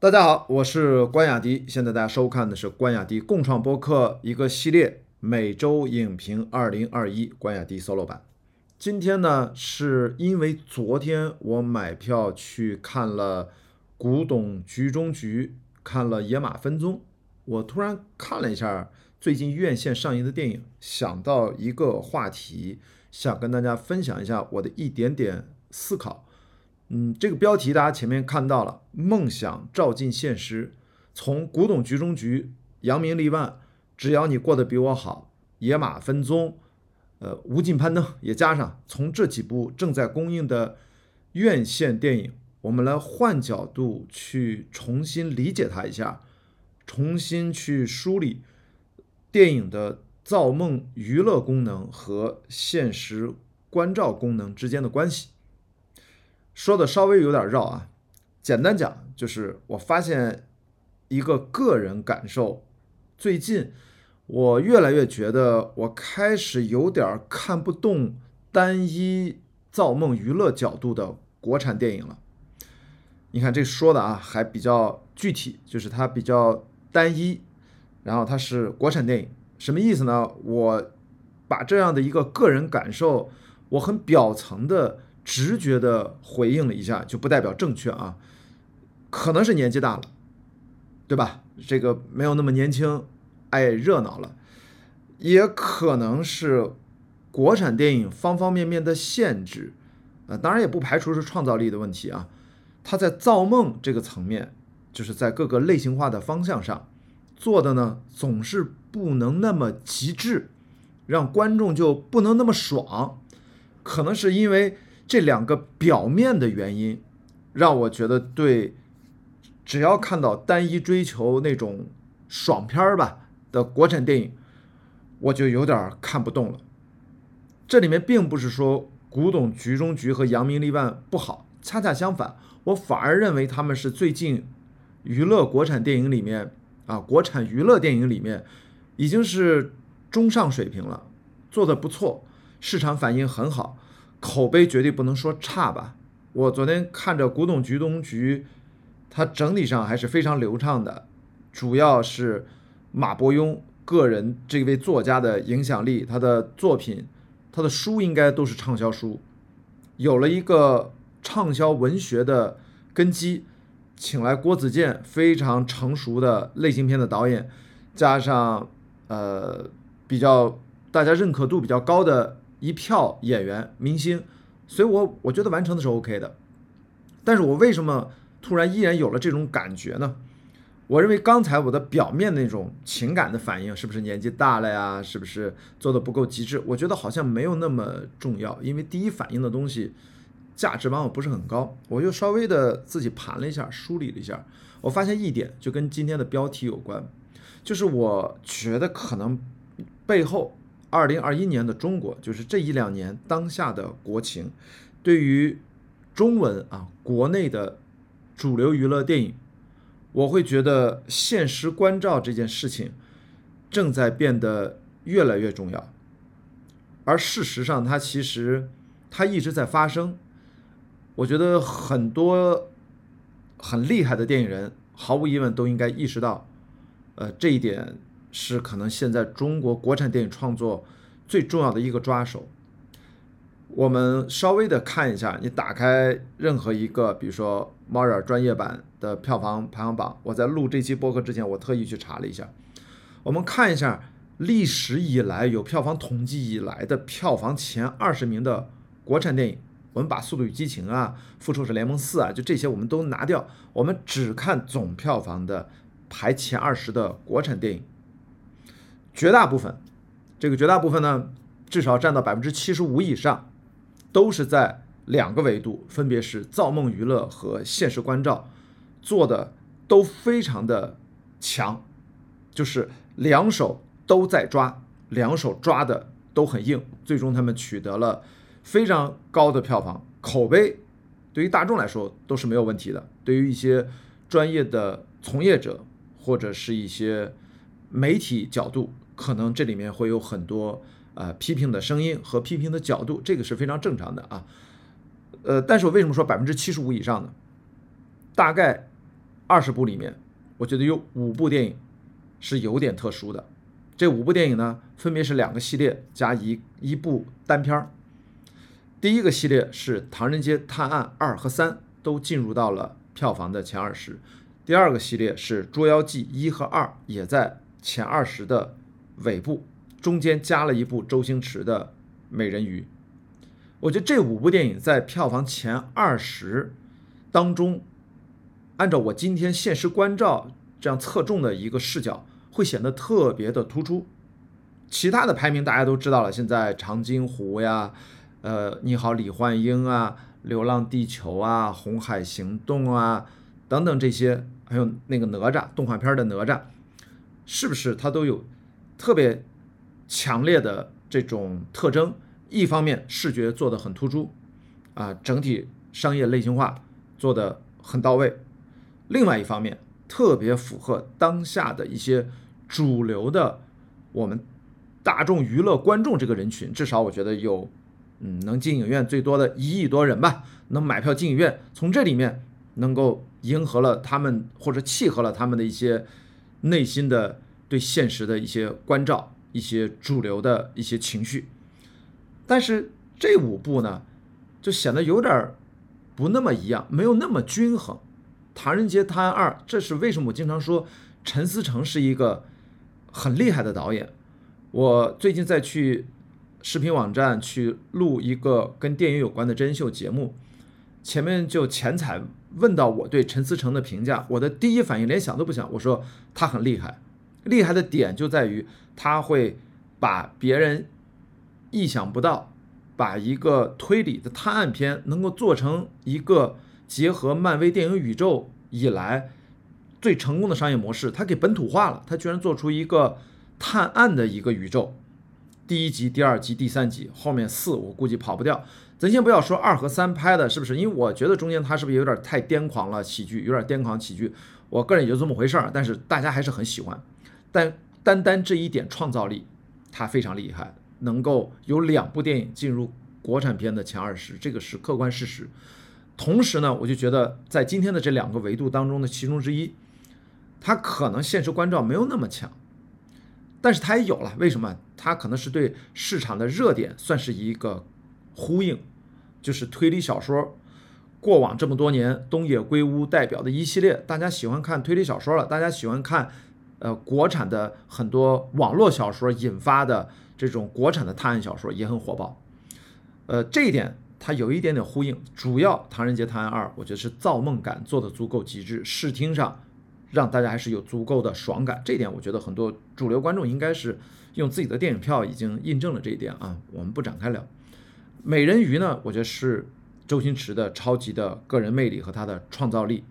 大家好，我是关雅迪。现在大家收看的是关雅迪共创播客一个系列每周影评二零二一关雅迪 solo 版。今天呢，是因为昨天我买票去看了《古董局中局》，看了《野马分鬃》，我突然看了一下最近院线上映的电影，想到一个话题，想跟大家分享一下我的一点点思考。嗯，这个标题大家前面看到了，梦想照进现实。从古董局中局、扬名立万，只要你过得比我好，野马分鬃，呃，无尽攀登也加上。从这几部正在公映的院线电影，我们来换角度去重新理解它一下，重新去梳理电影的造梦娱乐功能和现实关照功能之间的关系。说的稍微有点绕啊，简单讲就是我发现一个个人感受，最近我越来越觉得我开始有点看不懂单一造梦娱乐角度的国产电影了。你看这说的啊还比较具体，就是它比较单一，然后它是国产电影，什么意思呢？我把这样的一个个人感受，我很表层的。直觉的回应了一下，就不代表正确啊，可能是年纪大了，对吧？这个没有那么年轻，爱热闹了，也可能是国产电影方方面面的限制，呃，当然也不排除是创造力的问题啊。他在造梦这个层面，就是在各个类型化的方向上做的呢，总是不能那么极致，让观众就不能那么爽，可能是因为。这两个表面的原因，让我觉得对，只要看到单一追求那种爽片儿吧的国产电影，我就有点看不动了。这里面并不是说《古董局中局》和《扬名立万》不好，恰恰相反，我反而认为他们是最近娱乐国产电影里面啊，国产娱乐电影里面已经是中上水平了，做的不错，市场反应很好。口碑绝对不能说差吧？我昨天看着《古董局中局》，它整体上还是非常流畅的，主要是马伯庸个人这位作家的影响力，他的作品，他的书应该都是畅销书，有了一个畅销文学的根基，请来郭子健非常成熟的类型片的导演，加上呃比较大家认可度比较高的。一票演员明星，所以我我觉得完成的是 OK 的，但是我为什么突然依然有了这种感觉呢？我认为刚才我的表面那种情感的反应，是不是年纪大了呀？是不是做的不够极致？我觉得好像没有那么重要，因为第一反应的东西价值往往不是很高。我就稍微的自己盘了一下，梳理了一下，我发现一点就跟今天的标题有关，就是我觉得可能背后。二零二一年的中国，就是这一两年当下的国情，对于中文啊国内的主流娱乐电影，我会觉得现实关照这件事情正在变得越来越重要。而事实上，它其实它一直在发生。我觉得很多很厉害的电影人，毫无疑问都应该意识到，呃这一点。是可能现在中国国产电影创作最重要的一个抓手。我们稍微的看一下，你打开任何一个，比如说猫眼专业版的票房排行榜。我在录这期播客之前，我特意去查了一下。我们看一下历史以来有票房统计以来的票房前二十名的国产电影。我们把《速度与激情》啊，《复仇者联盟四》啊，就这些我们都拿掉，我们只看总票房的排前二十的国产电影。绝大部分，这个绝大部分呢，至少占到百分之七十五以上，都是在两个维度，分别是造梦娱乐和现实关照，做的都非常的强，就是两手都在抓，两手抓的都很硬，最终他们取得了非常高的票房，口碑对于大众来说都是没有问题的，对于一些专业的从业者或者是一些媒体角度。可能这里面会有很多呃批评的声音和批评的角度，这个是非常正常的啊。呃，但是我为什么说百分之七十五以上呢？大概二十部里面，我觉得有五部电影是有点特殊的。这五部电影呢，分别是两个系列加一一部单片儿。第一个系列是《唐人街探案二》和三都进入到了票房的前二十。第二个系列是《捉妖记》一和二，也在前二十的尾部，中间加了一部周星驰的《美人鱼》。我觉得这五部电影在票房前二十当中，按照我今天现实关照这样侧重的一个视角，会显得特别的突出。其他的排名大家都知道了，现在《长津湖》呀，呃，你好，李焕英啊，《流浪地球》啊，《红海行动》啊，等等这些。还有那个哪吒动画片的哪吒，是不是它都有特别强烈的这种特征？一方面视觉做的很突出，啊，整体商业类型化做的很到位；另外一方面特别符合当下的一些主流的我们大众娱乐观众这个人群，至少我觉得有，嗯，能进影院最多的一亿多人吧，能买票进影院，从这里面能够。迎合了他们，或者契合了他们的一些内心的对现实的一些关照，一些主流的一些情绪。但是这五部呢，就显得有点不那么一样，没有那么均衡。《唐人街探案二》，这是为什么？我经常说陈思诚是一个很厉害的导演。我最近在去视频网站去录一个跟电影有关的真人秀节目，前面就前采。问到我对陈思诚的评价，我的第一反应连想都不想，我说他很厉害，厉害的点就在于他会把别人意想不到，把一个推理的探案片能够做成一个结合漫威电影宇宙以来最成功的商业模式，他给本土化了，他居然做出一个探案的一个宇宙，第一集、第二集、第三集，后面四我估计跑不掉。咱先不要说二和三拍的是不是，因为我觉得中间他是不是有点太癫狂了，喜剧有点癫狂喜剧，我个人也就这么回事儿。但是大家还是很喜欢，但单单这一点创造力，他非常厉害，能够有两部电影进入国产片的前二十，这个是客观事实。同时呢，我就觉得在今天的这两个维度当中的其中之一，他可能现实关照没有那么强，但是他也有了，为什么？他可能是对市场的热点算是一个。呼应，就是推理小说。过往这么多年，东野圭吾代表的一系列，大家喜欢看推理小说了，大家喜欢看，呃，国产的很多网络小说引发的这种国产的探案小说也很火爆。呃，这一点它有一点点呼应。主要《唐人街探案二》，我觉得是造梦感做的足够极致，视听上让大家还是有足够的爽感。这一点我觉得很多主流观众应该是用自己的电影票已经印证了这一点啊。我们不展开聊。美人鱼呢？我觉得是周星驰的超级的个人魅力和他的创造力，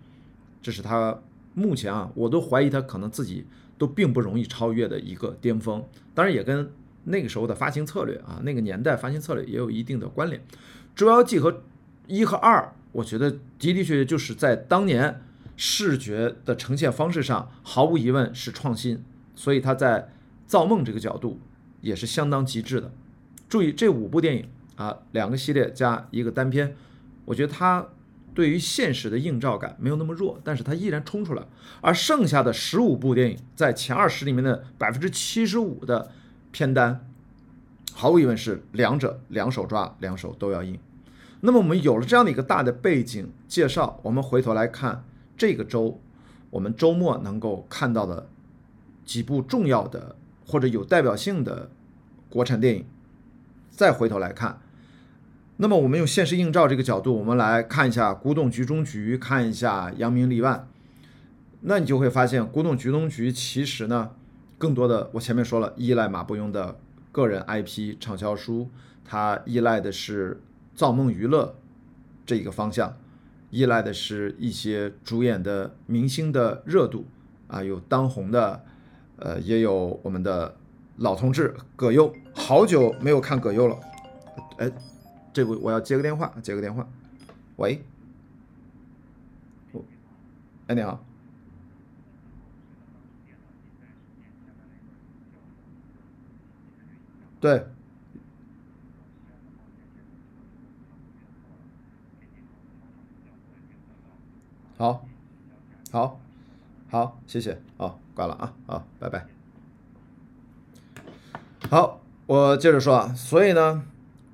这是他目前啊，我都怀疑他可能自己都并不容易超越的一个巅峰。当然也跟那个时候的发行策略啊，那个年代发行策略也有一定的关联。捉妖记和一和二，我觉得的的确确就是在当年视觉的呈现方式上，毫无疑问是创新，所以他在造梦这个角度也是相当极致的。注意这五部电影。啊，两个系列加一个单片，我觉得它对于现实的映照感没有那么弱，但是它依然冲出来。而剩下的十五部电影在前二十里面的百分之七十五的片单，毫无疑问是两者两手抓，两手都要硬。那么我们有了这样的一个大的背景介绍，我们回头来看这个周，我们周末能够看到的几部重要的或者有代表性的国产电影，再回头来看。那么我们用现实映照这个角度，我们来看一下《古董局中局》，看一下《扬名立万》。那你就会发现，《古董局中局》其实呢，更多的我前面说了，依赖马伯庸的个人 IP 畅销书，它依赖的是造梦娱乐这个方向，依赖的是一些主演的明星的热度啊，有当红的，呃，也有我们的老同志葛优，好久没有看葛优了，哎。这不，我要接个电话，接个电话。喂，哎，你好。对。好，好。好，谢谢，好，挂了啊，好，拜拜。好，我接着说啊，所以呢，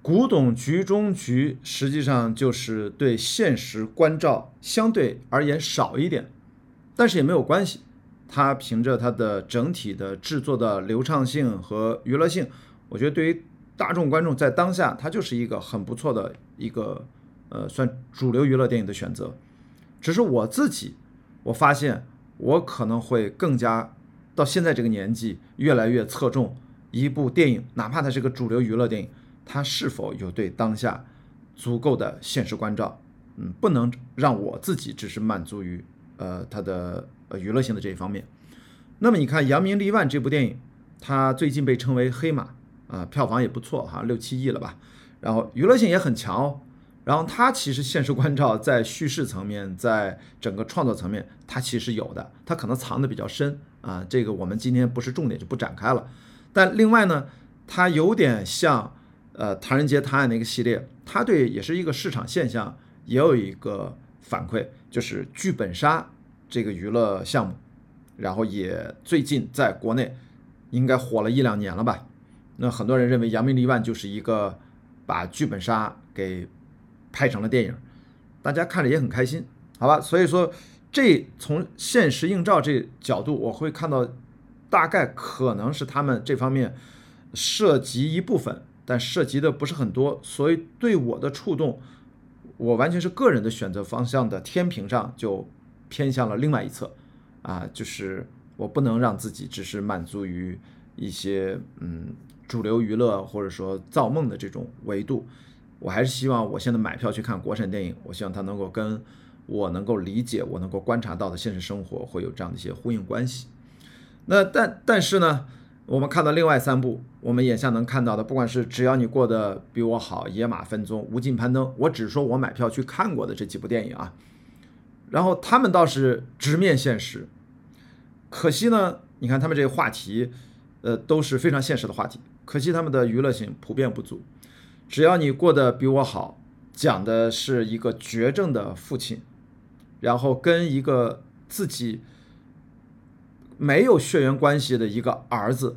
古董局中局实际上就是对现实关照相对而言少一点，但是也没有关系，它凭着它的整体的制作的流畅性和娱乐性，我觉得对于大众观众在当下，它就是一个很不错的一个呃算主流娱乐电影的选择。只是我自己，我发现我可能会更加到现在这个年纪，越来越侧重。一部电影，哪怕它是个主流娱乐电影，他是否有对当下足够的现实关照？嗯，不能让我自己只是满足于呃他的呃娱乐性的这一方面。那么你看《扬名立万》这部电影，它最近被称为黑马啊，票房也不错哈，六七亿了吧。然后娱乐性也很强哦。然后它其实现实关照在叙事层面，在整个创作层面，它其实有的，它可能藏的比较深啊。这个我们今天不是重点，就不展开了。但另外呢，它有点像，呃，《唐人街探案》那个系列，它对也是一个市场现象，也有一个反馈，就是剧本杀这个娱乐项目，然后也最近在国内应该火了一两年了吧？那很多人认为《扬名立万》就是一个把剧本杀给拍成了电影，大家看着也很开心，好吧？所以说，这从现实映照这角度，我会看到。大概可能是他们这方面涉及一部分，但涉及的不是很多，所以对我的触动，我完全是个人的选择方向的天平上就偏向了另外一侧，啊，就是我不能让自己只是满足于一些嗯主流娱乐或者说造梦的这种维度，我还是希望我现在买票去看国产电影，我希望它能够跟我能够理解、我能够观察到的现实生活会有这样的一些呼应关系。那但但是呢，我们看到另外三部，我们眼下能看到的，不管是只要你过得比我好、野马分鬃、无尽攀登，我只说我买票去看过的这几部电影啊，然后他们倒是直面现实，可惜呢，你看他们这个话题，呃，都是非常现实的话题，可惜他们的娱乐性普遍不足。只要你过得比我好，讲的是一个绝症的父亲，然后跟一个自己。没有血缘关系的一个儿子，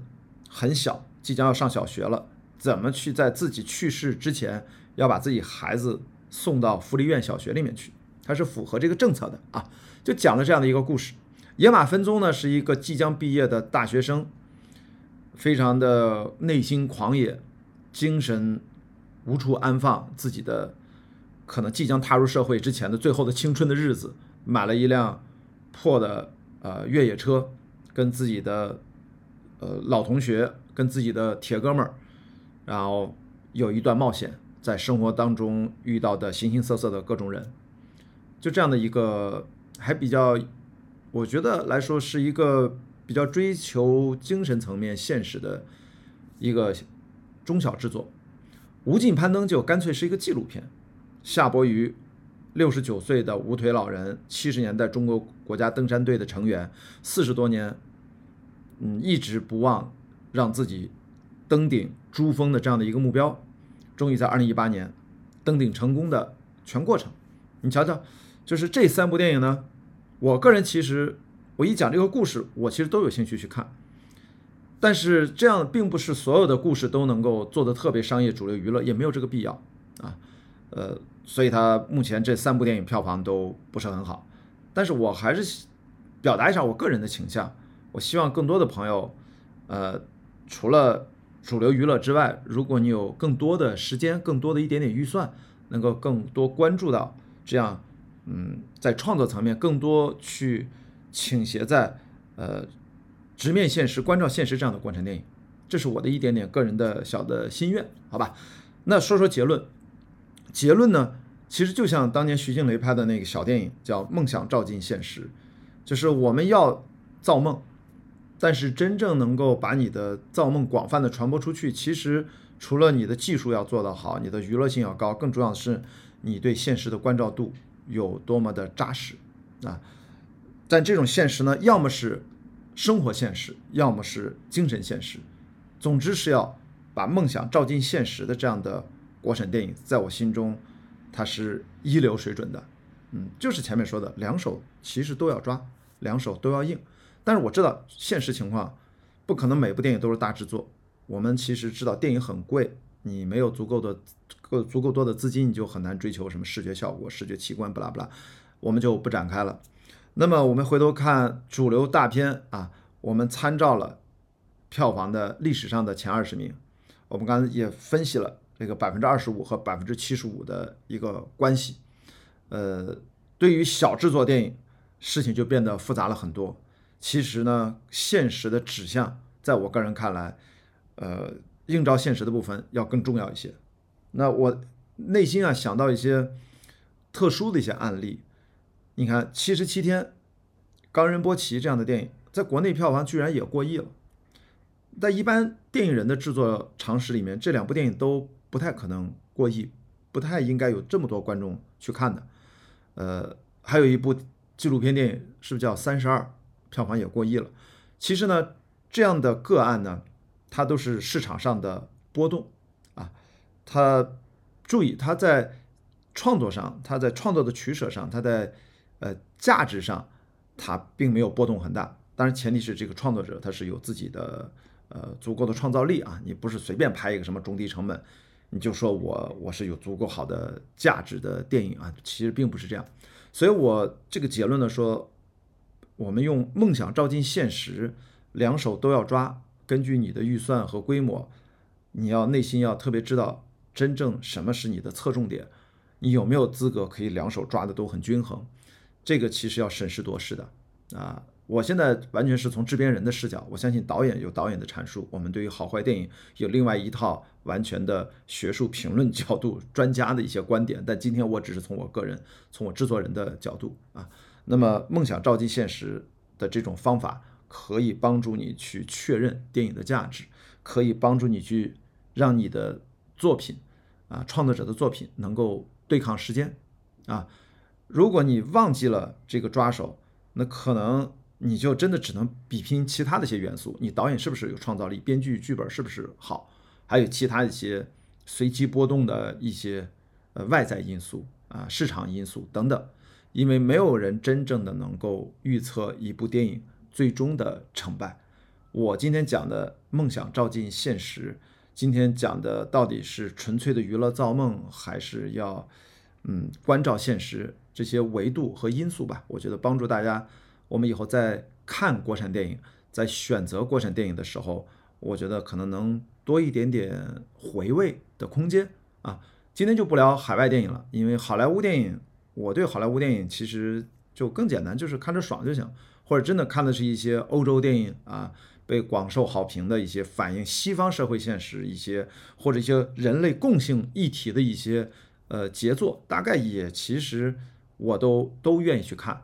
很小，即将要上小学了，怎么去在自己去世之前要把自己孩子送到福利院小学里面去？他是符合这个政策的啊，就讲了这样的一个故事。野马分鬃呢是一个即将毕业的大学生，非常的内心狂野，精神无处安放，自己的可能即将踏入社会之前的最后的青春的日子，买了一辆破的呃越野车。跟自己的呃老同学，跟自己的铁哥们儿，然后有一段冒险，在生活当中遇到的形形色色的各种人，就这样的一个还比较，我觉得来说是一个比较追求精神层面现实的一个中小制作，《无尽攀登》就干脆是一个纪录片。夏伯渝，六十九岁的无腿老人，七十年代中国国家登山队的成员，四十多年。嗯，一直不忘让自己登顶珠峰的这样的一个目标，终于在二零一八年登顶成功的全过程。你瞧瞧，就是这三部电影呢，我个人其实我一讲这个故事，我其实都有兴趣去看。但是这样并不是所有的故事都能够做的特别商业、主流娱乐，也没有这个必要啊。呃，所以它目前这三部电影票房都不是很好。但是我还是表达一下我个人的倾向。我希望更多的朋友，呃，除了主流娱乐之外，如果你有更多的时间，更多的一点点预算，能够更多关注到这样，嗯，在创作层面更多去倾斜在呃直面现实、关照现实这样的国产电影，这是我的一点点个人的小的心愿，好吧？那说说结论，结论呢，其实就像当年徐静蕾拍的那个小电影，叫《梦想照进现实》，就是我们要造梦。但是真正能够把你的造梦广泛的传播出去，其实除了你的技术要做得好，你的娱乐性要高，更重要的是你对现实的关照度有多么的扎实啊！但这种现实呢，要么是生活现实，要么是精神现实，总之是要把梦想照进现实的这样的国产电影，在我心中它是一流水准的。嗯，就是前面说的，两手其实都要抓。两手都要硬。但是我知道现实情况，不可能每部电影都是大制作。我们其实知道电影很贵，你没有足够的够足够多的资金，你就很难追求什么视觉效果、视觉奇观，不拉不拉，我们就不展开了。那么我们回头看主流大片啊，我们参照了票房的历史上的前二十名，我们刚才也分析了这个百分之二十五和百分之七十五的一个关系。呃，对于小制作电影，事情就变得复杂了很多。其实呢，现实的指向，在我个人看来。呃，映照现实的部分要更重要一些。那我内心啊想到一些特殊的一些案例。你看《七十七天》《冈仁波齐》这样的电影，在国内票房居然也过亿了。在一般电影人的制作常识里面，这两部电影都不太可能过亿，不太应该有这么多观众去看的。呃，还有一部纪录片电影，是不是叫《三十二》？票房也过亿了。其实呢，这样的个案呢。它都是市场上的波动啊，它注意，它在创作上，它在创作的取舍上，它在呃价值上，它并没有波动很大。当然，前提是这个创作者他是有自己的呃足够的创造力啊，你不是随便拍一个什么中低成本，你就说我我是有足够好的价值的电影啊，其实并不是这样。所以我这个结论呢说，我们用梦想照进现实，两手都要抓。根据你的预算和规模，你要内心要特别知道真正什么是你的侧重点，你有没有资格可以两手抓的都很均衡，这个其实要审时度势的啊！我现在完全是从制片人的视角，我相信导演有导演的阐述，我们对于好坏电影有另外一套完全的学术评论角度、专家的一些观点。但今天我只是从我个人、从我制作人的角度啊，那么梦想照进现实的这种方法。可以帮助你去确认电影的价值，可以帮助你去让你的作品啊，创作者的作品能够对抗时间啊。如果你忘记了这个抓手，那可能你就真的只能比拼其他的一些元素。你导演是不是有创造力？编剧剧本是不是好？还有其他一些随机波动的一些呃外在因素啊，市场因素等等。因为没有人真正的能够预测一部电影。最终的成败，我今天讲的梦想照进现实，今天讲的到底是纯粹的娱乐造梦，还是要嗯关照现实这些维度和因素吧？我觉得帮助大家，我们以后在看国产电影，在选择国产电影的时候，我觉得可能能多一点点回味的空间啊。今天就不聊海外电影了，因为好莱坞电影，我对好莱坞电影其实就更简单，就是看着爽就行。或者真的看的是一些欧洲电影啊，被广受好评的一些反映西方社会现实一些，或者一些人类共性议题的一些呃杰作，大概也其实我都都愿意去看。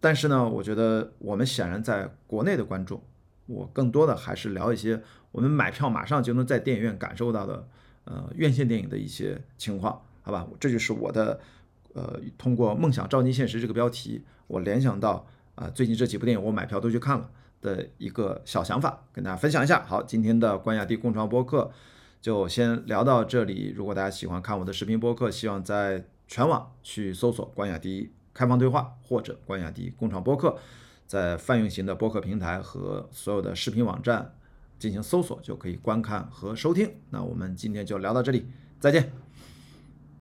但是呢，我觉得我们显然在国内的观众，我更多的还是聊一些我们买票马上就能在电影院感受到的呃院线电影的一些情况，好吧？这就是我的呃通过“梦想照进现实”这个标题，我联想到。啊，最近这几部电影我买票都去看了的一个小想法，跟大家分享一下。好，今天的关雅迪共创播客就先聊到这里。如果大家喜欢看我的视频播客，希望在全网去搜索关雅迪开放对话或者关雅迪共创播客，在泛用型的播客平台和所有的视频网站进行搜索，就可以观看和收听。那我们今天就聊到这里，再见。